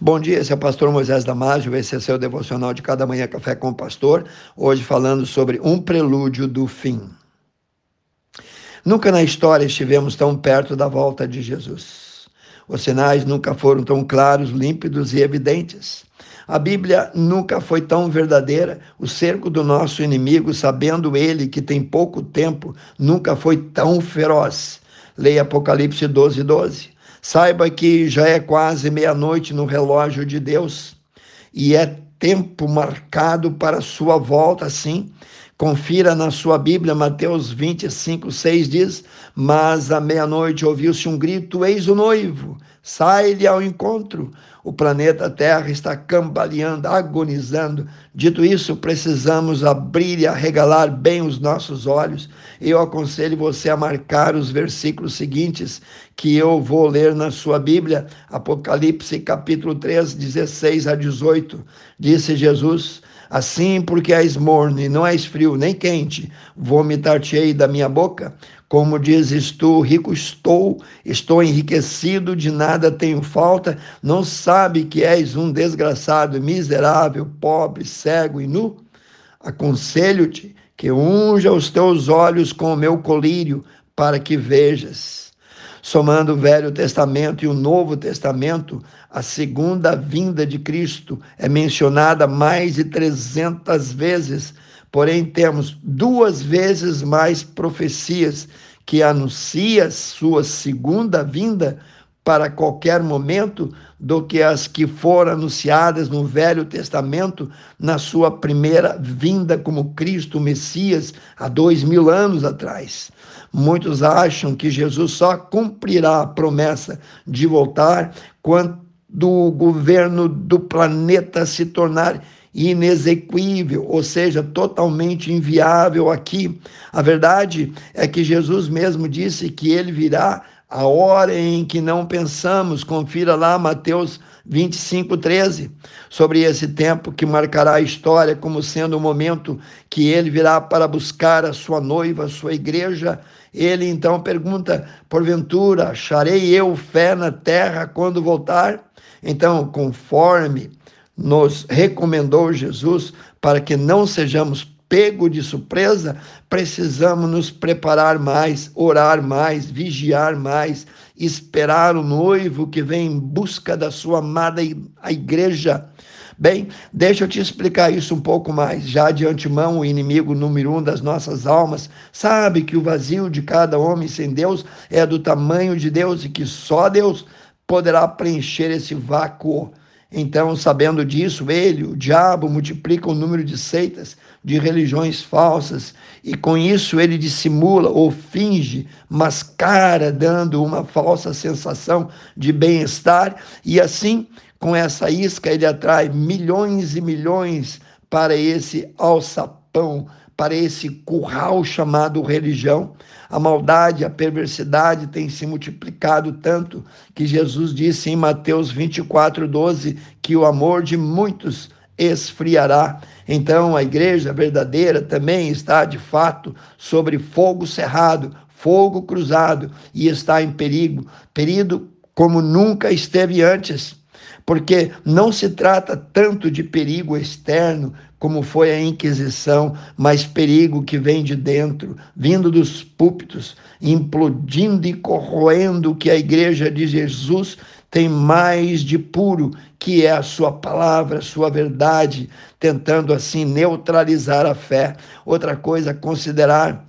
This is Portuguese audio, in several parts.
Bom dia, esse é o pastor Moisés Damásio, esse é seu devocional de cada manhã café com o pastor, hoje falando sobre um prelúdio do fim. Nunca na história estivemos tão perto da volta de Jesus. Os sinais nunca foram tão claros, límpidos e evidentes. A Bíblia nunca foi tão verdadeira. O cerco do nosso inimigo, sabendo ele que tem pouco tempo, nunca foi tão feroz. Leia Apocalipse 12, 12. Saiba que já é quase meia-noite no relógio de Deus e é tempo marcado para sua volta, sim. Confira na sua Bíblia, Mateus 25, 6 diz: Mas à meia-noite ouviu-se um grito: Eis o noivo, sai-lhe ao encontro. O planeta Terra está cambaleando, agonizando. Dito isso, precisamos abrir e arregalar bem os nossos olhos. Eu aconselho você a marcar os versículos seguintes que eu vou ler na sua Bíblia, Apocalipse capítulo 3, 16 a 18. Disse Jesus: Assim, porque és morno e não és frio nem quente, vomitar-te-ei da minha boca. Como dizes tu, rico estou, estou enriquecido, de nada tenho falta, não sabe que és um desgraçado, miserável, pobre, cego e nu? Aconselho-te que unja os teus olhos com o meu colírio, para que vejas somando o Velho Testamento e o Novo Testamento, a segunda vinda de Cristo é mencionada mais de 300 vezes, porém temos duas vezes mais profecias que anuncia sua segunda vinda para qualquer momento do que as que foram anunciadas no Velho Testamento na sua primeira vinda como Cristo Messias há dois mil anos atrás. Muitos acham que Jesus só cumprirá a promessa de voltar quando o governo do planeta se tornar inexequível, ou seja, totalmente inviável aqui. A verdade é que Jesus mesmo disse que ele virá a hora em que não pensamos. Confira lá Mateus 25, 13, sobre esse tempo que marcará a história como sendo o momento que ele virá para buscar a sua noiva, a sua igreja. Ele então pergunta: porventura, acharei eu fé na terra quando voltar? Então, conforme nos recomendou Jesus, para que não sejamos pego de surpresa, precisamos nos preparar mais, orar mais, vigiar mais, esperar o noivo que vem em busca da sua amada a igreja. Bem, deixa eu te explicar isso um pouco mais. Já de antemão, o inimigo número um das nossas almas sabe que o vazio de cada homem sem Deus é do tamanho de Deus e que só Deus poderá preencher esse vácuo. Então, sabendo disso, ele, o diabo, multiplica o número de seitas, de religiões falsas, e com isso ele dissimula ou finge, mascara, dando uma falsa sensação de bem-estar, e assim, com essa isca, ele atrai milhões e milhões para esse alçapão, para esse curral chamado religião. A maldade, a perversidade tem se multiplicado tanto que Jesus disse em Mateus 24, 12 que o amor de muitos esfriará. Então a igreja verdadeira também está de fato sobre fogo cerrado, fogo cruzado e está em perigo, perigo como nunca esteve antes porque não se trata tanto de perigo externo como foi a Inquisição, mas perigo que vem de dentro, vindo dos púlpitos, implodindo e corroendo o que a igreja de Jesus tem mais de puro, que é a sua palavra, a sua verdade, tentando assim neutralizar a fé. Outra coisa a considerar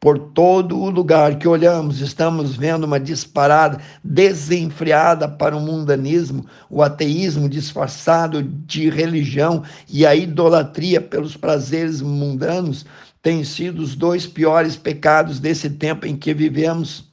por todo o lugar que olhamos, estamos vendo uma disparada desenfreada para o mundanismo, o ateísmo disfarçado de religião e a idolatria pelos prazeres mundanos têm sido os dois piores pecados desse tempo em que vivemos.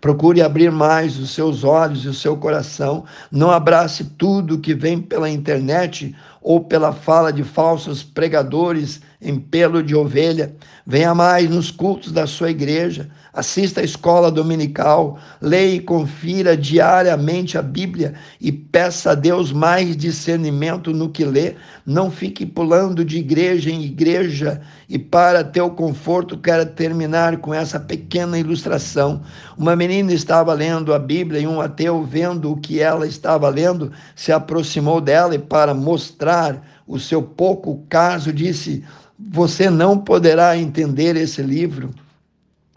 Procure abrir mais os seus olhos e o seu coração. Não abrace tudo que vem pela internet ou pela fala de falsos pregadores em pelo de ovelha. Venha mais nos cultos da sua igreja, assista à escola dominical, leia e confira diariamente a Bíblia e peça a Deus mais discernimento no que lê. Não fique pulando de igreja em igreja e para teu conforto quero terminar com essa pequena ilustração. Uma menina estava lendo a Bíblia e um ateu vendo o que ela estava lendo se aproximou dela e para mostrar o seu pouco caso disse: você não poderá entender esse livro.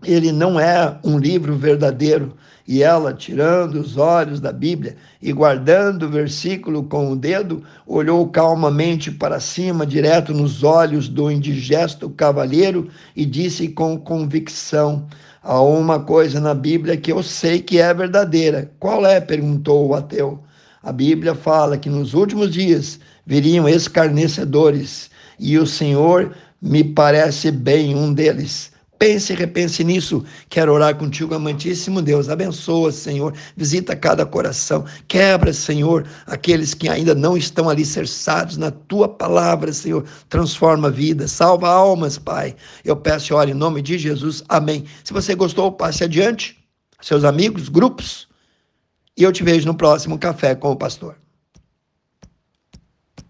Ele não é um livro verdadeiro. E ela, tirando os olhos da Bíblia e guardando o versículo com o dedo, olhou calmamente para cima, direto nos olhos do indigesto cavalheiro, e disse com convicção: Há uma coisa na Bíblia que eu sei que é verdadeira. Qual é? perguntou o ateu. A Bíblia fala que nos últimos dias viriam escarnecedores e o Senhor me parece bem um deles. Pense e repense nisso. Quero orar contigo, amantíssimo Deus. Abençoa, Senhor. Visita cada coração. Quebra, Senhor, aqueles que ainda não estão alicerçados na tua palavra, Senhor. Transforma vidas, salva almas, Pai. Eu peço e oro em nome de Jesus. Amém. Se você gostou, passe adiante. Seus amigos, grupos. E eu te vejo no próximo Café com o Pastor.